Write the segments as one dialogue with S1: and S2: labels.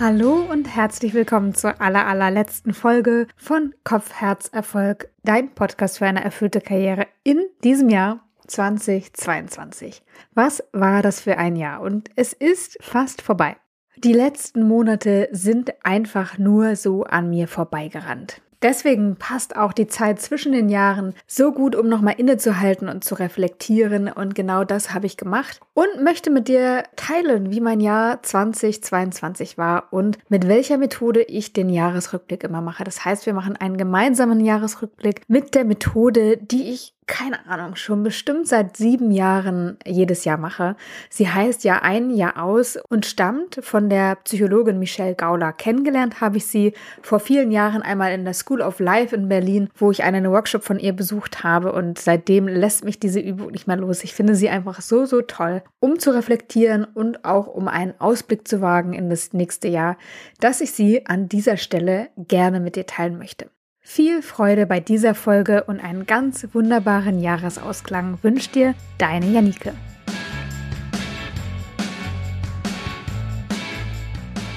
S1: Hallo und herzlich willkommen zur aller, allerletzten Folge von Kopf, Herz, Erfolg, dein Podcast für eine erfüllte Karriere in diesem Jahr 2022. Was war das für ein Jahr? Und es ist fast vorbei. Die letzten Monate sind einfach nur so an mir vorbeigerannt. Deswegen passt auch die Zeit zwischen den Jahren so gut, um nochmal innezuhalten und zu reflektieren. Und genau das habe ich gemacht und möchte mit dir teilen, wie mein Jahr 2022 war und mit welcher Methode ich den Jahresrückblick immer mache. Das heißt, wir machen einen gemeinsamen Jahresrückblick mit der Methode, die ich keine Ahnung, schon bestimmt seit sieben Jahren jedes Jahr mache. Sie heißt ja ein Jahr aus und stammt von der Psychologin Michelle Gauler. Kennengelernt habe ich sie vor vielen Jahren einmal in der School of Life in Berlin, wo ich einen Workshop von ihr besucht habe und seitdem lässt mich diese Übung nicht mehr los. Ich finde sie einfach so, so toll, um zu reflektieren und auch um einen Ausblick zu wagen in das nächste Jahr, dass ich sie an dieser Stelle gerne mit dir teilen möchte. Viel Freude bei dieser Folge und einen ganz wunderbaren Jahresausklang wünscht dir deine Janike.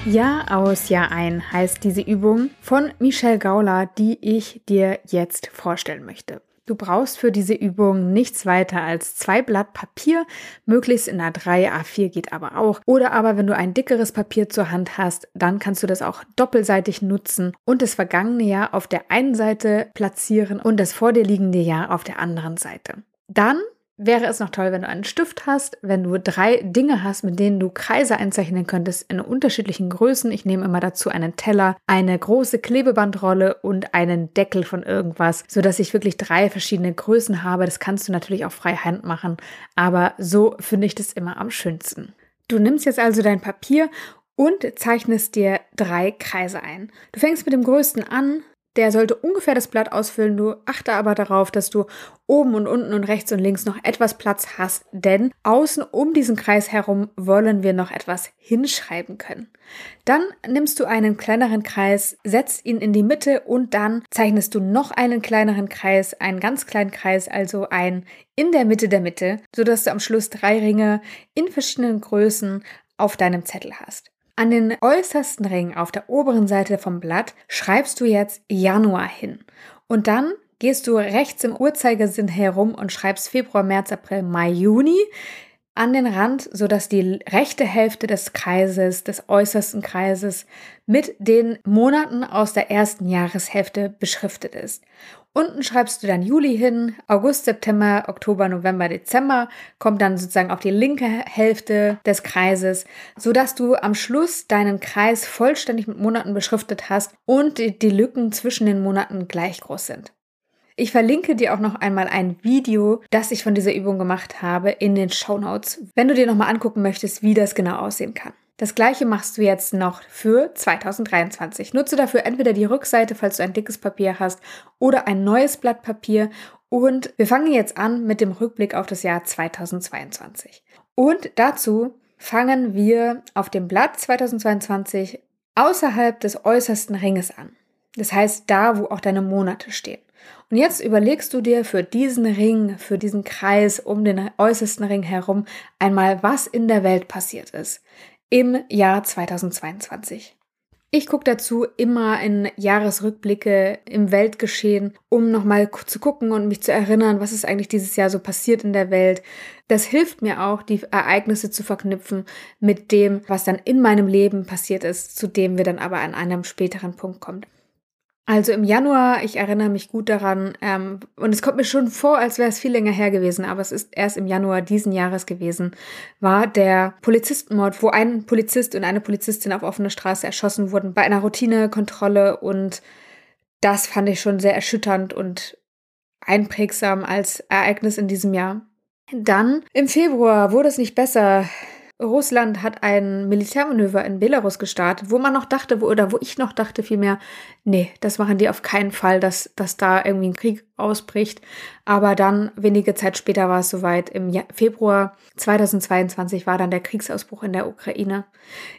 S1: Jahr aus, Jahr ein heißt diese Übung von Michelle Gauler, die ich dir jetzt vorstellen möchte. Du brauchst für diese Übung nichts weiter als zwei Blatt Papier, möglichst in A3, A4 geht aber auch. Oder aber wenn du ein dickeres Papier zur Hand hast, dann kannst du das auch doppelseitig nutzen und das vergangene Jahr auf der einen Seite platzieren und das vor dir liegende Jahr auf der anderen Seite. Dann wäre es noch toll, wenn du einen Stift hast, wenn du drei Dinge hast, mit denen du Kreise einzeichnen könntest in unterschiedlichen Größen. Ich nehme immer dazu einen Teller, eine große Klebebandrolle und einen Deckel von irgendwas, so dass ich wirklich drei verschiedene Größen habe. Das kannst du natürlich auch freihand machen, aber so finde ich das immer am schönsten. Du nimmst jetzt also dein Papier und zeichnest dir drei Kreise ein. Du fängst mit dem größten an, der sollte ungefähr das Blatt ausfüllen. Du achte aber darauf, dass du oben und unten und rechts und links noch etwas Platz hast, denn außen um diesen Kreis herum wollen wir noch etwas hinschreiben können. Dann nimmst du einen kleineren Kreis, setzt ihn in die Mitte und dann zeichnest du noch einen kleineren Kreis, einen ganz kleinen Kreis, also ein in der Mitte der Mitte, sodass du am Schluss drei Ringe in verschiedenen Größen auf deinem Zettel hast. An den äußersten Ring auf der oberen Seite vom Blatt schreibst du jetzt Januar hin. Und dann gehst du rechts im Uhrzeigersinn herum und schreibst Februar, März, April, Mai, Juni an den Rand, sodass die rechte Hälfte des Kreises, des äußersten Kreises, mit den Monaten aus der ersten Jahreshälfte beschriftet ist. Unten schreibst du dann Juli hin, August, September, Oktober, November, Dezember, kommt dann sozusagen auf die linke Hälfte des Kreises, sodass du am Schluss deinen Kreis vollständig mit Monaten beschriftet hast und die Lücken zwischen den Monaten gleich groß sind. Ich verlinke dir auch noch einmal ein Video, das ich von dieser Übung gemacht habe, in den Show Notes, wenn du dir nochmal angucken möchtest, wie das genau aussehen kann. Das gleiche machst du jetzt noch für 2023. Nutze dafür entweder die Rückseite, falls du ein dickes Papier hast, oder ein neues Blatt Papier. Und wir fangen jetzt an mit dem Rückblick auf das Jahr 2022. Und dazu fangen wir auf dem Blatt 2022 außerhalb des äußersten Ringes an. Das heißt, da, wo auch deine Monate stehen. Und jetzt überlegst du dir für diesen Ring, für diesen Kreis um den äußersten Ring herum einmal, was in der Welt passiert ist im Jahr 2022. Ich gucke dazu immer in Jahresrückblicke im Weltgeschehen, um nochmal zu gucken und mich zu erinnern, was ist eigentlich dieses Jahr so passiert in der Welt. Das hilft mir auch, die Ereignisse zu verknüpfen mit dem, was dann in meinem Leben passiert ist, zu dem wir dann aber an einem späteren Punkt kommen. Also im Januar, ich erinnere mich gut daran, ähm, und es kommt mir schon vor, als wäre es viel länger her gewesen, aber es ist erst im Januar diesen Jahres gewesen, war der Polizistenmord, wo ein Polizist und eine Polizistin auf offener Straße erschossen wurden bei einer Routinekontrolle und das fand ich schon sehr erschütternd und einprägsam als Ereignis in diesem Jahr. Dann im Februar wurde es nicht besser. Russland hat ein Militärmanöver in Belarus gestartet, wo man noch dachte, wo, oder wo ich noch dachte vielmehr, nee, das machen die auf keinen Fall, dass, dass da irgendwie ein Krieg ausbricht. Aber dann, wenige Zeit später war es soweit, im Februar 2022 war dann der Kriegsausbruch in der Ukraine.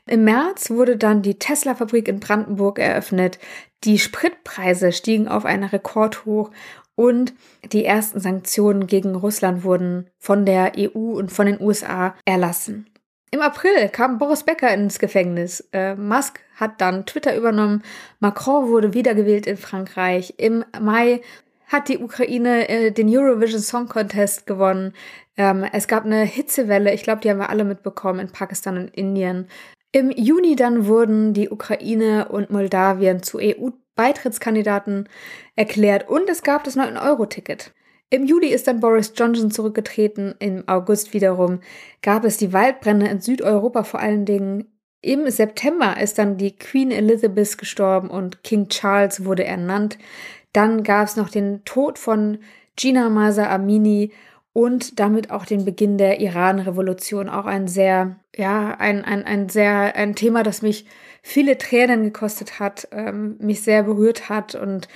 S1: Im März wurde dann die Tesla-Fabrik in Brandenburg eröffnet. Die Spritpreise stiegen auf einen Rekord hoch und die ersten Sanktionen gegen Russland wurden von der EU und von den USA erlassen. Im April kam Boris Becker ins Gefängnis. Äh, Musk hat dann Twitter übernommen. Macron wurde wiedergewählt in Frankreich. Im Mai hat die Ukraine äh, den Eurovision Song Contest gewonnen. Ähm, es gab eine Hitzewelle, ich glaube, die haben wir alle mitbekommen in Pakistan und Indien. Im Juni dann wurden die Ukraine und Moldawien zu EU-Beitrittskandidaten erklärt und es gab das 9-Euro-Ticket. Im Juli ist dann Boris Johnson zurückgetreten. Im August wiederum gab es die Waldbrände in Südeuropa vor allen Dingen. Im September ist dann die Queen Elizabeth gestorben und King Charles wurde ernannt. Dann gab es noch den Tod von Gina Masa Amini und damit auch den Beginn der Iran-Revolution. Auch ein sehr, ja, ein, ein, ein sehr, ein Thema, das mich viele Tränen gekostet hat, ähm, mich sehr berührt hat und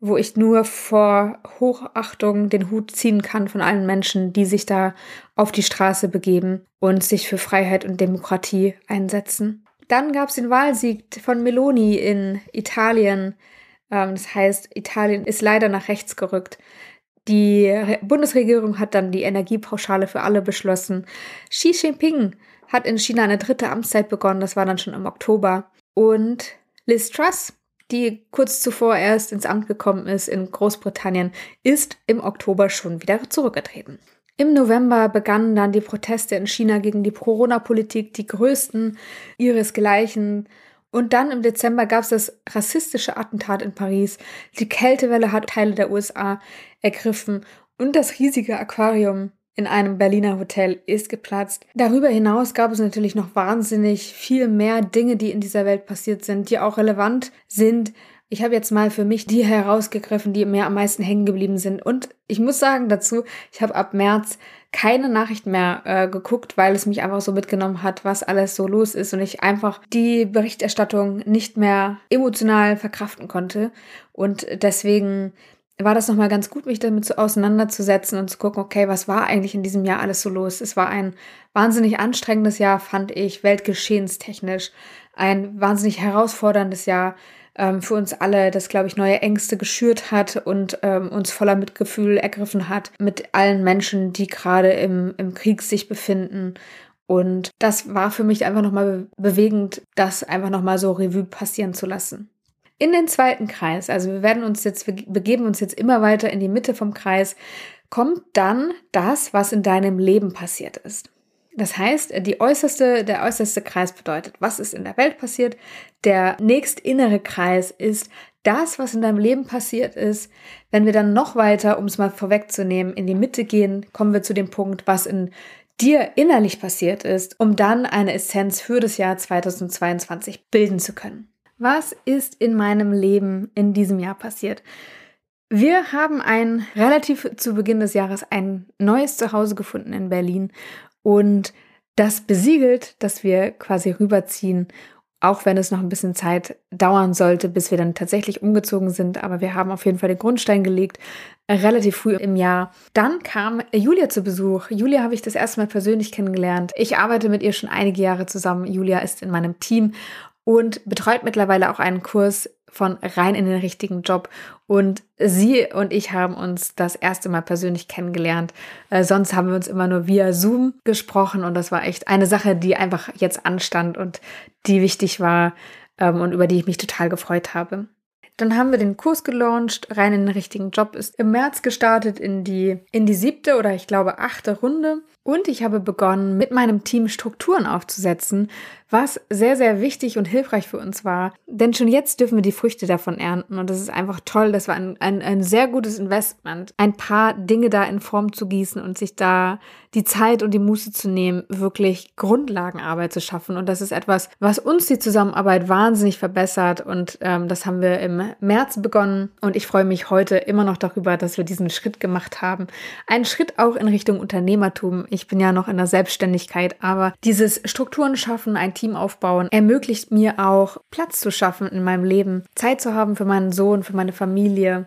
S1: wo ich nur vor Hochachtung den Hut ziehen kann von allen Menschen, die sich da auf die Straße begeben und sich für Freiheit und Demokratie einsetzen. Dann gab es den Wahlsieg von Meloni in Italien. Ähm, das heißt, Italien ist leider nach rechts gerückt. Die Bundesregierung hat dann die Energiepauschale für alle beschlossen. Xi Jinping hat in China eine dritte Amtszeit begonnen, das war dann schon im Oktober. Und Liz Truss die kurz zuvor erst ins Amt gekommen ist in Großbritannien, ist im Oktober schon wieder zurückgetreten. Im November begannen dann die Proteste in China gegen die Corona-Politik, die größten ihresgleichen. Und dann im Dezember gab es das rassistische Attentat in Paris. Die Kältewelle hat Teile der USA ergriffen und das riesige Aquarium in einem Berliner Hotel ist geplatzt. Darüber hinaus gab es natürlich noch wahnsinnig viel mehr Dinge, die in dieser Welt passiert sind, die auch relevant sind. Ich habe jetzt mal für mich die herausgegriffen, die mir am meisten hängen geblieben sind. Und ich muss sagen dazu, ich habe ab März keine Nachricht mehr äh, geguckt, weil es mich einfach so mitgenommen hat, was alles so los ist und ich einfach die Berichterstattung nicht mehr emotional verkraften konnte. Und deswegen war das nochmal ganz gut, mich damit so auseinanderzusetzen und zu gucken, okay, was war eigentlich in diesem Jahr alles so los? Es war ein wahnsinnig anstrengendes Jahr, fand ich, weltgeschehenstechnisch. Ein wahnsinnig herausforderndes Jahr ähm, für uns alle, das, glaube ich, neue Ängste geschürt hat und ähm, uns voller Mitgefühl ergriffen hat mit allen Menschen, die gerade im, im Krieg sich befinden. Und das war für mich einfach nochmal bewegend, das einfach nochmal so Revue passieren zu lassen. In den zweiten Kreis, also wir werden uns jetzt, wir begeben uns jetzt immer weiter in die Mitte vom Kreis, kommt dann das, was in deinem Leben passiert ist. Das heißt, die äußerste, der äußerste Kreis bedeutet, was ist in der Welt passiert. Der nächstinnere Kreis ist das, was in deinem Leben passiert ist. Wenn wir dann noch weiter, um es mal vorwegzunehmen, in die Mitte gehen, kommen wir zu dem Punkt, was in dir innerlich passiert ist, um dann eine Essenz für das Jahr 2022 bilden zu können. Was ist in meinem Leben in diesem Jahr passiert? Wir haben ein relativ zu Beginn des Jahres ein neues Zuhause gefunden in Berlin und das besiegelt, dass wir quasi rüberziehen, auch wenn es noch ein bisschen Zeit dauern sollte, bis wir dann tatsächlich umgezogen sind. Aber wir haben auf jeden Fall den Grundstein gelegt, relativ früh im Jahr. Dann kam Julia zu Besuch. Julia habe ich das erste Mal persönlich kennengelernt. Ich arbeite mit ihr schon einige Jahre zusammen. Julia ist in meinem Team und betreut mittlerweile auch einen Kurs von rein in den richtigen Job. Und sie und ich haben uns das erste Mal persönlich kennengelernt. Äh, sonst haben wir uns immer nur via Zoom gesprochen und das war echt eine Sache, die einfach jetzt anstand und die wichtig war ähm, und über die ich mich total gefreut habe. Dann haben wir den Kurs gelauncht, rein in den richtigen Job, ist im März gestartet in die, in die siebte oder ich glaube achte Runde. Und ich habe begonnen, mit meinem Team Strukturen aufzusetzen, was sehr, sehr wichtig und hilfreich für uns war. Denn schon jetzt dürfen wir die Früchte davon ernten. Und das ist einfach toll. Das war ein, ein, ein sehr gutes Investment, ein paar Dinge da in Form zu gießen und sich da die Zeit und die Muße zu nehmen, wirklich Grundlagenarbeit zu schaffen. Und das ist etwas, was uns die Zusammenarbeit wahnsinnig verbessert. Und ähm, das haben wir im März begonnen. Und ich freue mich heute immer noch darüber, dass wir diesen Schritt gemacht haben. Einen Schritt auch in Richtung Unternehmertum. Ich bin ja noch in der Selbstständigkeit, aber dieses Strukturen schaffen, ein Team aufbauen, ermöglicht mir auch Platz zu schaffen in meinem Leben, Zeit zu haben für meinen Sohn, für meine Familie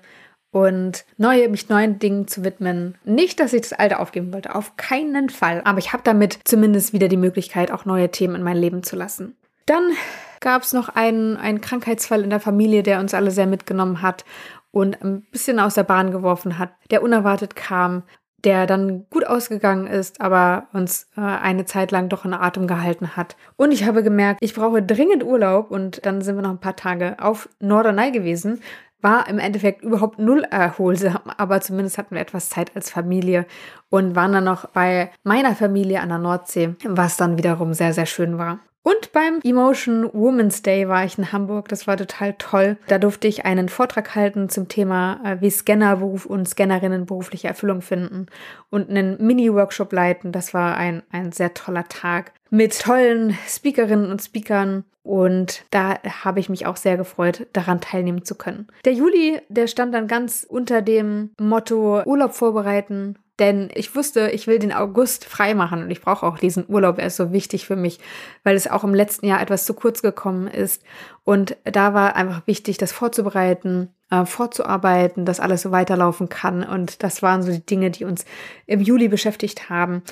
S1: und neue, mich neuen Dingen zu widmen. Nicht, dass ich das Alte aufgeben wollte, auf keinen Fall. Aber ich habe damit zumindest wieder die Möglichkeit, auch neue Themen in mein Leben zu lassen. Dann gab es noch einen, einen Krankheitsfall in der Familie, der uns alle sehr mitgenommen hat und ein bisschen aus der Bahn geworfen hat, der unerwartet kam der dann gut ausgegangen ist, aber uns äh, eine Zeit lang doch in Atem gehalten hat. Und ich habe gemerkt, ich brauche dringend Urlaub und dann sind wir noch ein paar Tage auf Norderney gewesen. War im Endeffekt überhaupt null erholsam, aber zumindest hatten wir etwas Zeit als Familie und waren dann noch bei meiner Familie an der Nordsee, was dann wiederum sehr, sehr schön war. Und beim Emotion Women's Day war ich in Hamburg. Das war total toll. Da durfte ich einen Vortrag halten zum Thema, äh, wie Scannerberuf und Scannerinnen berufliche Erfüllung finden und einen Mini-Workshop leiten. Das war ein, ein sehr toller Tag mit tollen Speakerinnen und Speakern. Und da habe ich mich auch sehr gefreut, daran teilnehmen zu können. Der Juli, der stand dann ganz unter dem Motto Urlaub vorbereiten denn ich wusste, ich will den August frei machen und ich brauche auch diesen Urlaub. Er ist so wichtig für mich, weil es auch im letzten Jahr etwas zu kurz gekommen ist. Und da war einfach wichtig, das vorzubereiten, äh, vorzuarbeiten, dass alles so weiterlaufen kann. Und das waren so die Dinge, die uns im Juli beschäftigt haben.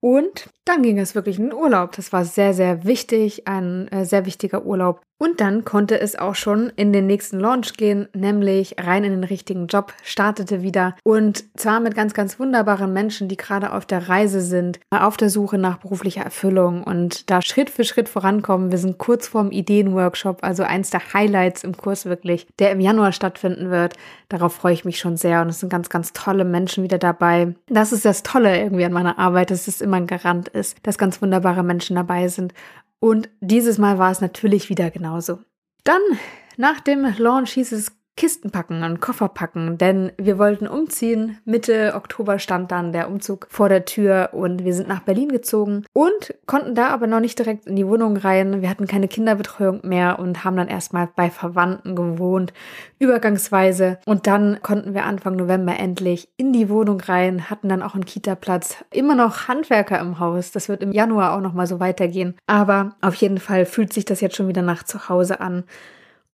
S1: Und dann ging es wirklich in den Urlaub. Das war sehr, sehr wichtig, ein äh, sehr wichtiger Urlaub. Und dann konnte es auch schon in den nächsten Launch gehen, nämlich rein in den richtigen Job, startete wieder. Und zwar mit ganz, ganz wunderbaren Menschen, die gerade auf der Reise sind, auf der Suche nach beruflicher Erfüllung und da Schritt für Schritt vorankommen. Wir sind kurz vorm Ideenworkshop, also eins der Highlights im Kurs wirklich, der im Januar stattfinden wird. Darauf freue ich mich schon sehr und es sind ganz, ganz tolle Menschen wieder dabei. Das ist das Tolle irgendwie an meiner Arbeit, dass es immer ein Garant ist, dass ganz wunderbare Menschen dabei sind und dieses Mal war es natürlich wieder genauso. Dann, nach dem Launch hieß es Kisten packen und Koffer packen, denn wir wollten umziehen. Mitte Oktober stand dann der Umzug vor der Tür und wir sind nach Berlin gezogen und konnten da aber noch nicht direkt in die Wohnung rein. Wir hatten keine Kinderbetreuung mehr und haben dann erstmal bei Verwandten gewohnt, übergangsweise. Und dann konnten wir Anfang November endlich in die Wohnung rein, hatten dann auch einen Kita-Platz. Immer noch Handwerker im Haus. Das wird im Januar auch nochmal so weitergehen. Aber auf jeden Fall fühlt sich das jetzt schon wieder nach zu Hause an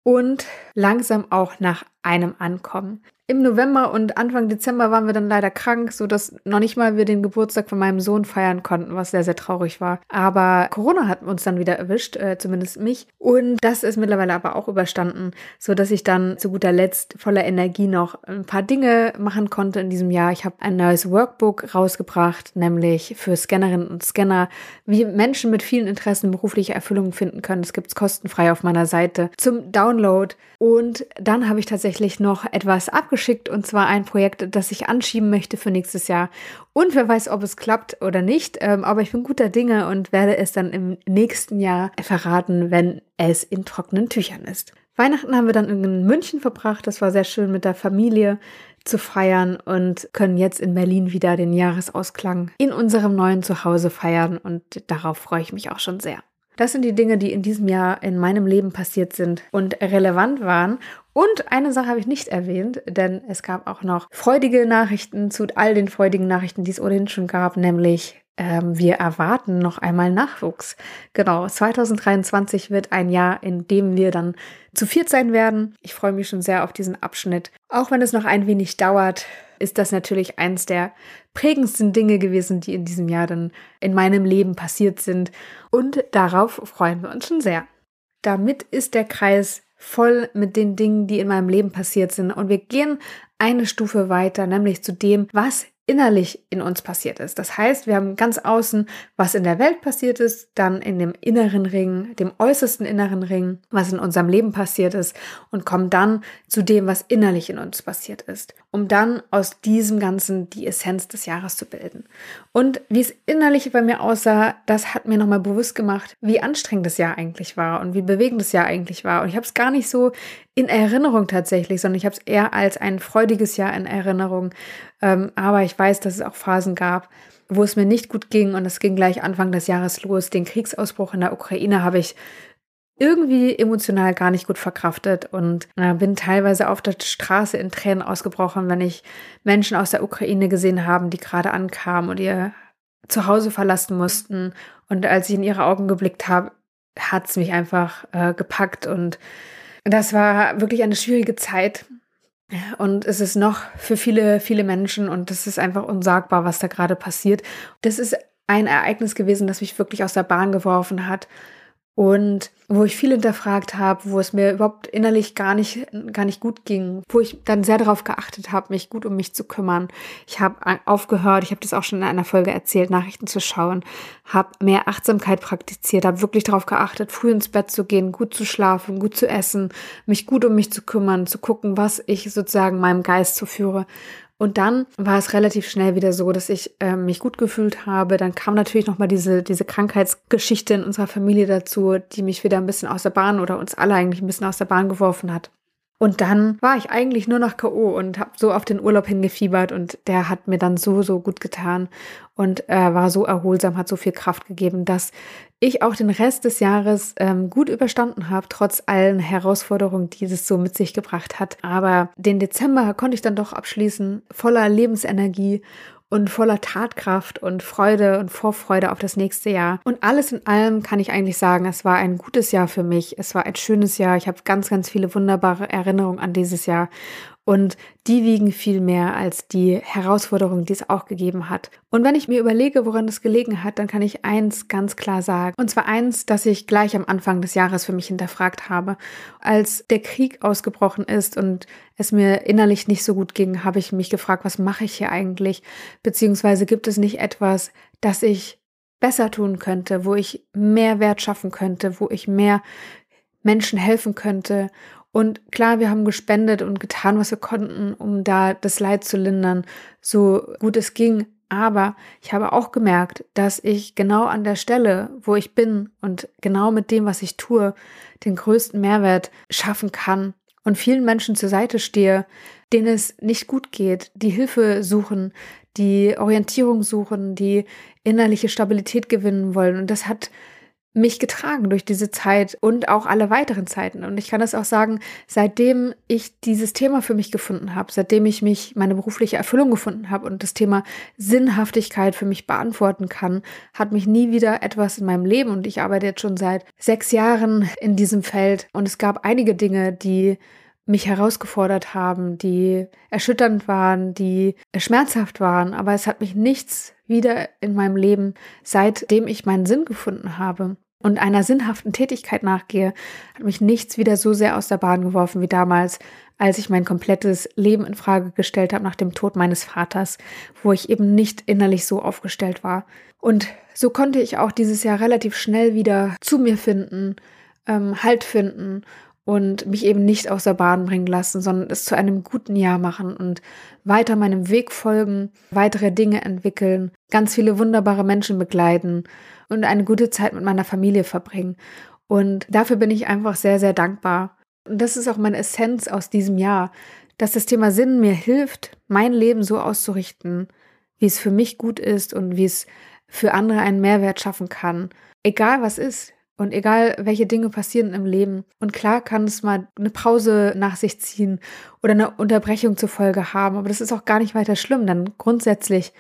S1: und langsam auch nach einem Ankommen. Im November und Anfang Dezember waren wir dann leider krank, so dass noch nicht mal wir den Geburtstag von meinem Sohn feiern konnten, was sehr, sehr traurig war. Aber Corona hat uns dann wieder erwischt, äh, zumindest mich. Und das ist mittlerweile aber auch überstanden, so dass ich dann zu guter Letzt voller Energie noch ein paar Dinge machen konnte in diesem Jahr. Ich habe ein neues Workbook rausgebracht, nämlich für Scannerinnen und Scanner, wie Menschen mit vielen Interessen berufliche Erfüllung finden können. Das gibt es kostenfrei auf meiner Seite zum Download. Und dann habe ich tatsächlich noch etwas abgeschickt und zwar ein Projekt, das ich anschieben möchte für nächstes Jahr. Und wer weiß, ob es klappt oder nicht. Ähm, aber ich bin guter Dinge und werde es dann im nächsten Jahr verraten, wenn es in trockenen Tüchern ist. Weihnachten haben wir dann in München verbracht. Das war sehr schön mit der Familie zu feiern und können jetzt in Berlin wieder den Jahresausklang in unserem neuen Zuhause feiern und darauf freue ich mich auch schon sehr. Das sind die Dinge, die in diesem Jahr in meinem Leben passiert sind und relevant waren. Und eine Sache habe ich nicht erwähnt, denn es gab auch noch freudige Nachrichten zu all den freudigen Nachrichten, die es ohnehin schon gab, nämlich ähm, wir erwarten noch einmal Nachwuchs. Genau, 2023 wird ein Jahr, in dem wir dann zu viert sein werden. Ich freue mich schon sehr auf diesen Abschnitt. Auch wenn es noch ein wenig dauert, ist das natürlich eins der prägendsten Dinge gewesen, die in diesem Jahr dann in meinem Leben passiert sind. Und darauf freuen wir uns schon sehr. Damit ist der Kreis voll mit den Dingen, die in meinem Leben passiert sind. Und wir gehen eine Stufe weiter, nämlich zu dem, was innerlich in uns passiert ist. Das heißt, wir haben ganz außen, was in der Welt passiert ist, dann in dem inneren Ring, dem äußersten inneren Ring, was in unserem Leben passiert ist und kommen dann zu dem, was innerlich in uns passiert ist, um dann aus diesem Ganzen die Essenz des Jahres zu bilden. Und wie es innerlich bei mir aussah, das hat mir nochmal bewusst gemacht, wie anstrengend das Jahr eigentlich war und wie bewegend das Jahr eigentlich war. Und ich habe es gar nicht so in Erinnerung tatsächlich, sondern ich habe es eher als ein freudiges Jahr in Erinnerung. Ähm, aber ich weiß, dass es auch Phasen gab, wo es mir nicht gut ging und es ging gleich Anfang des Jahres los. Den Kriegsausbruch in der Ukraine habe ich irgendwie emotional gar nicht gut verkraftet und äh, bin teilweise auf der Straße in Tränen ausgebrochen, wenn ich Menschen aus der Ukraine gesehen haben, die gerade ankamen und ihr Zuhause verlassen mussten. Und als ich in ihre Augen geblickt habe, hat es mich einfach äh, gepackt und das war wirklich eine schwierige Zeit. Und es ist noch für viele, viele Menschen und das ist einfach unsagbar, was da gerade passiert. Das ist ein Ereignis gewesen, das mich wirklich aus der Bahn geworfen hat. Und wo ich viel hinterfragt habe, wo es mir überhaupt innerlich gar nicht, gar nicht gut ging, wo ich dann sehr darauf geachtet habe, mich gut um mich zu kümmern. Ich habe aufgehört, ich habe das auch schon in einer Folge erzählt, Nachrichten zu schauen, habe mehr Achtsamkeit praktiziert, habe wirklich darauf geachtet, früh ins Bett zu gehen, gut zu schlafen, gut zu essen, mich gut um mich zu kümmern, zu gucken, was ich sozusagen meinem Geist zuführe. Und dann war es relativ schnell wieder so, dass ich äh, mich gut gefühlt habe. Dann kam natürlich nochmal diese, diese Krankheitsgeschichte in unserer Familie dazu, die mich wieder ein bisschen aus der Bahn oder uns alle eigentlich ein bisschen aus der Bahn geworfen hat. Und dann war ich eigentlich nur noch K.O. und habe so auf den Urlaub hingefiebert und der hat mir dann so, so gut getan und äh, war so erholsam, hat so viel Kraft gegeben, dass ich auch den Rest des Jahres ähm, gut überstanden habe, trotz allen Herausforderungen, die es so mit sich gebracht hat. Aber den Dezember konnte ich dann doch abschließen, voller Lebensenergie und voller Tatkraft und Freude und Vorfreude auf das nächste Jahr. Und alles in allem kann ich eigentlich sagen, es war ein gutes Jahr für mich. Es war ein schönes Jahr. Ich habe ganz, ganz viele wunderbare Erinnerungen an dieses Jahr. Und die wiegen viel mehr als die Herausforderungen, die es auch gegeben hat. Und wenn ich mir überlege, woran es gelegen hat, dann kann ich eins ganz klar sagen. Und zwar eins, das ich gleich am Anfang des Jahres für mich hinterfragt habe. Als der Krieg ausgebrochen ist und es mir innerlich nicht so gut ging, habe ich mich gefragt, was mache ich hier eigentlich? Beziehungsweise gibt es nicht etwas, das ich besser tun könnte, wo ich mehr Wert schaffen könnte, wo ich mehr Menschen helfen könnte und klar, wir haben gespendet und getan, was wir konnten, um da das Leid zu lindern, so gut es ging. Aber ich habe auch gemerkt, dass ich genau an der Stelle, wo ich bin und genau mit dem, was ich tue, den größten Mehrwert schaffen kann und vielen Menschen zur Seite stehe, denen es nicht gut geht, die Hilfe suchen, die Orientierung suchen, die innerliche Stabilität gewinnen wollen. Und das hat mich getragen durch diese Zeit und auch alle weiteren Zeiten. Und ich kann das auch sagen, seitdem ich dieses Thema für mich gefunden habe, seitdem ich mich meine berufliche Erfüllung gefunden habe und das Thema Sinnhaftigkeit für mich beantworten kann, hat mich nie wieder etwas in meinem Leben und ich arbeite jetzt schon seit sechs Jahren in diesem Feld und es gab einige Dinge, die mich herausgefordert haben, die erschütternd waren, die schmerzhaft waren, aber es hat mich nichts wieder in meinem Leben, seitdem ich meinen Sinn gefunden habe und einer sinnhaften Tätigkeit nachgehe, hat mich nichts wieder so sehr aus der Bahn geworfen wie damals, als ich mein komplettes Leben in Frage gestellt habe nach dem Tod meines Vaters, wo ich eben nicht innerlich so aufgestellt war. Und so konnte ich auch dieses Jahr relativ schnell wieder zu mir finden, ähm, Halt finden und mich eben nicht aus der Bahn bringen lassen, sondern es zu einem guten Jahr machen und weiter meinem Weg folgen, weitere Dinge entwickeln, ganz viele wunderbare Menschen begleiten und eine gute Zeit mit meiner Familie verbringen. Und dafür bin ich einfach sehr, sehr dankbar. Und das ist auch meine Essenz aus diesem Jahr, dass das Thema Sinn mir hilft, mein Leben so auszurichten, wie es für mich gut ist und wie es für andere einen Mehrwert schaffen kann. Egal was ist, und egal, welche Dinge passieren im Leben. Und klar kann es mal eine Pause nach sich ziehen oder eine Unterbrechung zur Folge haben. Aber das ist auch gar nicht weiter schlimm. Denn grundsätzlich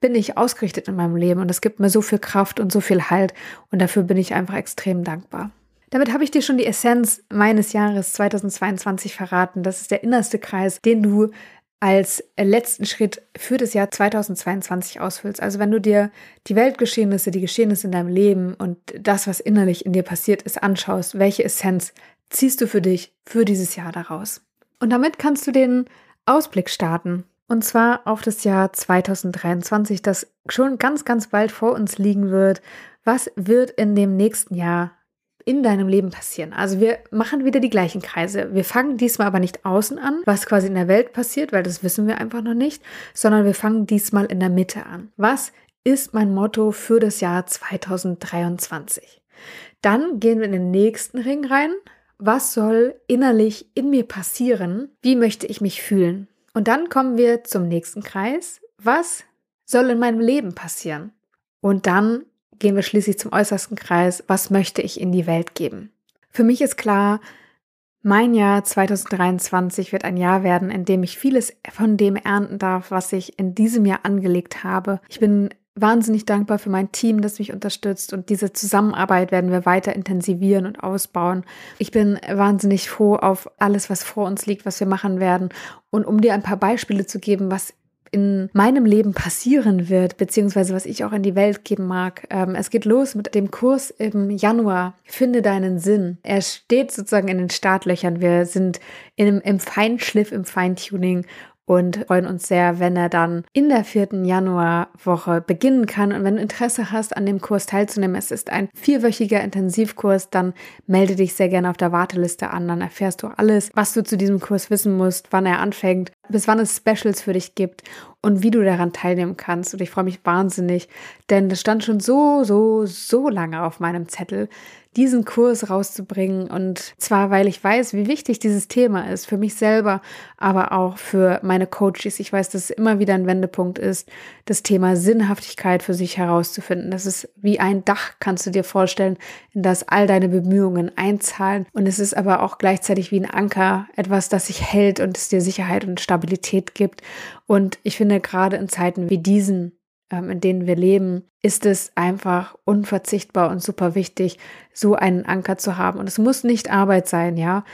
S1: bin ich ausgerichtet in meinem Leben und es gibt mir so viel Kraft und so viel Halt. Und dafür bin ich einfach extrem dankbar. Damit habe ich dir schon die Essenz meines Jahres 2022 verraten. Das ist der innerste Kreis, den du als letzten Schritt für das Jahr 2022 ausfüllst. Also wenn du dir die Weltgeschehnisse, die Geschehnisse in deinem Leben und das, was innerlich in dir passiert ist, anschaust, welche Essenz ziehst du für dich für dieses Jahr daraus? Und damit kannst du den Ausblick starten. Und zwar auf das Jahr 2023, das schon ganz, ganz bald vor uns liegen wird. Was wird in dem nächsten Jahr in deinem Leben passieren. Also wir machen wieder die gleichen Kreise. Wir fangen diesmal aber nicht außen an, was quasi in der Welt passiert, weil das wissen wir einfach noch nicht, sondern wir fangen diesmal in der Mitte an. Was ist mein Motto für das Jahr 2023? Dann gehen wir in den nächsten Ring rein. Was soll innerlich in mir passieren? Wie möchte ich mich fühlen? Und dann kommen wir zum nächsten Kreis. Was soll in meinem Leben passieren? Und dann gehen wir schließlich zum äußersten Kreis. Was möchte ich in die Welt geben? Für mich ist klar, mein Jahr 2023 wird ein Jahr werden, in dem ich vieles von dem ernten darf, was ich in diesem Jahr angelegt habe. Ich bin wahnsinnig dankbar für mein Team, das mich unterstützt und diese Zusammenarbeit werden wir weiter intensivieren und ausbauen. Ich bin wahnsinnig froh auf alles, was vor uns liegt, was wir machen werden. Und um dir ein paar Beispiele zu geben, was in meinem Leben passieren wird, beziehungsweise was ich auch in die Welt geben mag. Ähm, es geht los mit dem Kurs im Januar. Finde deinen Sinn. Er steht sozusagen in den Startlöchern. Wir sind in, im Feinschliff, im Feintuning und freuen uns sehr, wenn er dann in der vierten Januarwoche beginnen kann. Und wenn du Interesse hast, an dem Kurs teilzunehmen, es ist ein vierwöchiger Intensivkurs, dann melde dich sehr gerne auf der Warteliste an. Dann erfährst du alles, was du zu diesem Kurs wissen musst, wann er anfängt, bis wann es Specials für dich gibt und wie du daran teilnehmen kannst. Und ich freue mich wahnsinnig, denn das stand schon so, so, so lange auf meinem Zettel, diesen Kurs rauszubringen. Und zwar, weil ich weiß, wie wichtig dieses Thema ist für mich selber, aber auch für meine Coaches. Ich weiß, dass es immer wieder ein Wendepunkt ist, das Thema Sinnhaftigkeit für sich herauszufinden. Das ist wie ein Dach, kannst du dir vorstellen, in das all deine Bemühungen einzahlen. Und es ist aber auch gleichzeitig wie ein Anker, etwas, das sich hält und es dir Sicherheit und Stabilität gibt. Und ich finde, gerade in Zeiten wie diesen in denen wir leben, ist es einfach unverzichtbar und super wichtig, so einen Anker zu haben. Und es muss nicht Arbeit sein, ja.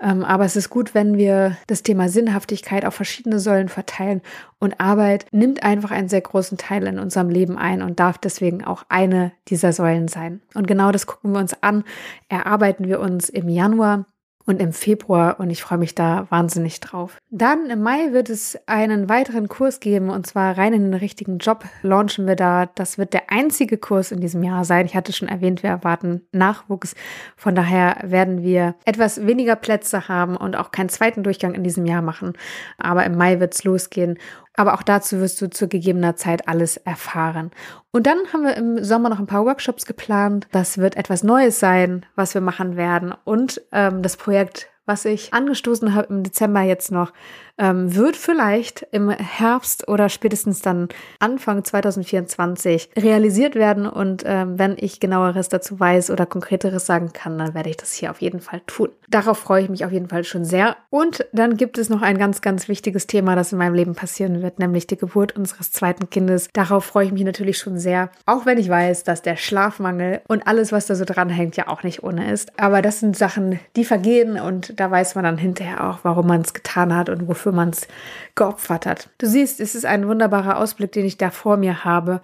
S1: Ähm, aber es ist gut, wenn wir das Thema Sinnhaftigkeit auf verschiedene Säulen verteilen. Und Arbeit nimmt einfach einen sehr großen Teil in unserem Leben ein und darf deswegen auch eine dieser Säulen sein. Und genau das gucken wir uns an, erarbeiten wir uns im Januar und im Februar und ich freue mich da wahnsinnig drauf. Dann im Mai wird es einen weiteren Kurs geben und zwar rein in den richtigen Job launchen wir da. Das wird der einzige Kurs in diesem Jahr sein. Ich hatte schon erwähnt, wir erwarten Nachwuchs. Von daher werden wir etwas weniger Plätze haben und auch keinen zweiten Durchgang in diesem Jahr machen. Aber im Mai wird es losgehen aber auch dazu wirst du zu gegebener Zeit alles erfahren. Und dann haben wir im Sommer noch ein paar Workshops geplant. Das wird etwas Neues sein, was wir machen werden. Und ähm, das Projekt, was ich angestoßen habe im Dezember jetzt noch, ähm, wird vielleicht im Herbst oder spätestens dann Anfang 2024 realisiert werden. Und ähm, wenn ich genaueres dazu weiß oder konkreteres sagen kann, dann werde ich das hier auf jeden Fall tun. Darauf freue ich mich auf jeden Fall schon sehr. Und dann gibt es noch ein ganz, ganz wichtiges Thema, das in meinem Leben passieren wird, nämlich die Geburt unseres zweiten Kindes. Darauf freue ich mich natürlich schon sehr, auch wenn ich weiß, dass der Schlafmangel und alles, was da so dranhängt, ja auch nicht ohne ist. Aber das sind Sachen, die vergehen und da weiß man dann hinterher auch, warum man es getan hat und wofür wofür man es geopfert hat. Du siehst, es ist ein wunderbarer Ausblick, den ich da vor mir habe.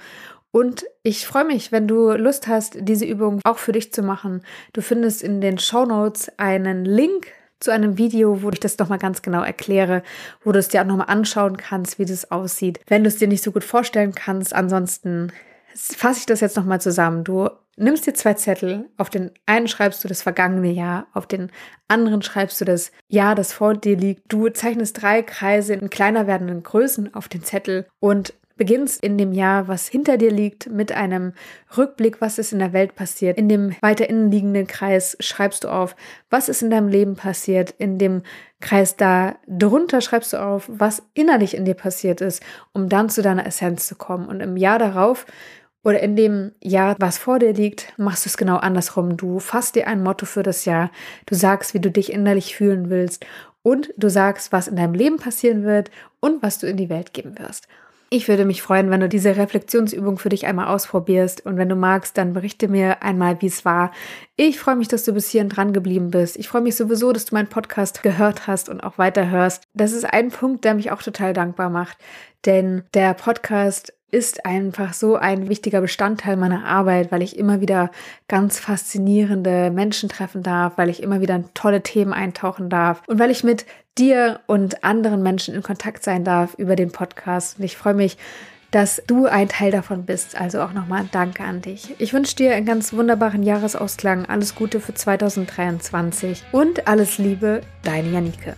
S1: Und ich freue mich, wenn du Lust hast, diese Übung auch für dich zu machen. Du findest in den Show Notes einen Link zu einem Video, wo ich das nochmal ganz genau erkläre, wo du es dir auch nochmal anschauen kannst, wie das aussieht. Wenn du es dir nicht so gut vorstellen kannst, ansonsten fasse ich das jetzt nochmal zusammen. Du nimmst dir zwei Zettel, auf den einen schreibst du das vergangene Jahr, auf den anderen schreibst du das Jahr, das vor dir liegt. Du zeichnest drei Kreise in kleiner werdenden Größen auf den Zettel und beginnst in dem Jahr, was hinter dir liegt, mit einem Rückblick, was ist in der Welt passiert. In dem weiter innen liegenden Kreis schreibst du auf, was ist in deinem Leben passiert. In dem Kreis da drunter schreibst du auf, was innerlich in dir passiert ist, um dann zu deiner Essenz zu kommen. Und im Jahr darauf oder in dem Jahr, was vor dir liegt, machst du es genau andersrum. Du fasst dir ein Motto für das Jahr. Du sagst, wie du dich innerlich fühlen willst. Und du sagst, was in deinem Leben passieren wird und was du in die Welt geben wirst. Ich würde mich freuen, wenn du diese Reflexionsübung für dich einmal ausprobierst und wenn du magst, dann berichte mir einmal, wie es war. Ich freue mich, dass du bis hierhin dran geblieben bist. Ich freue mich sowieso, dass du meinen Podcast gehört hast und auch weiterhörst. Das ist ein Punkt, der mich auch total dankbar macht, denn der Podcast ist einfach so ein wichtiger Bestandteil meiner Arbeit, weil ich immer wieder ganz faszinierende Menschen treffen darf, weil ich immer wieder in tolle Themen eintauchen darf und weil ich mit dir und anderen Menschen in Kontakt sein darf über den Podcast. Und ich freue mich, dass du ein Teil davon bist. Also auch nochmal Danke an dich. Ich wünsche dir einen ganz wunderbaren Jahresausklang, alles Gute für 2023 und alles Liebe, deine Janike.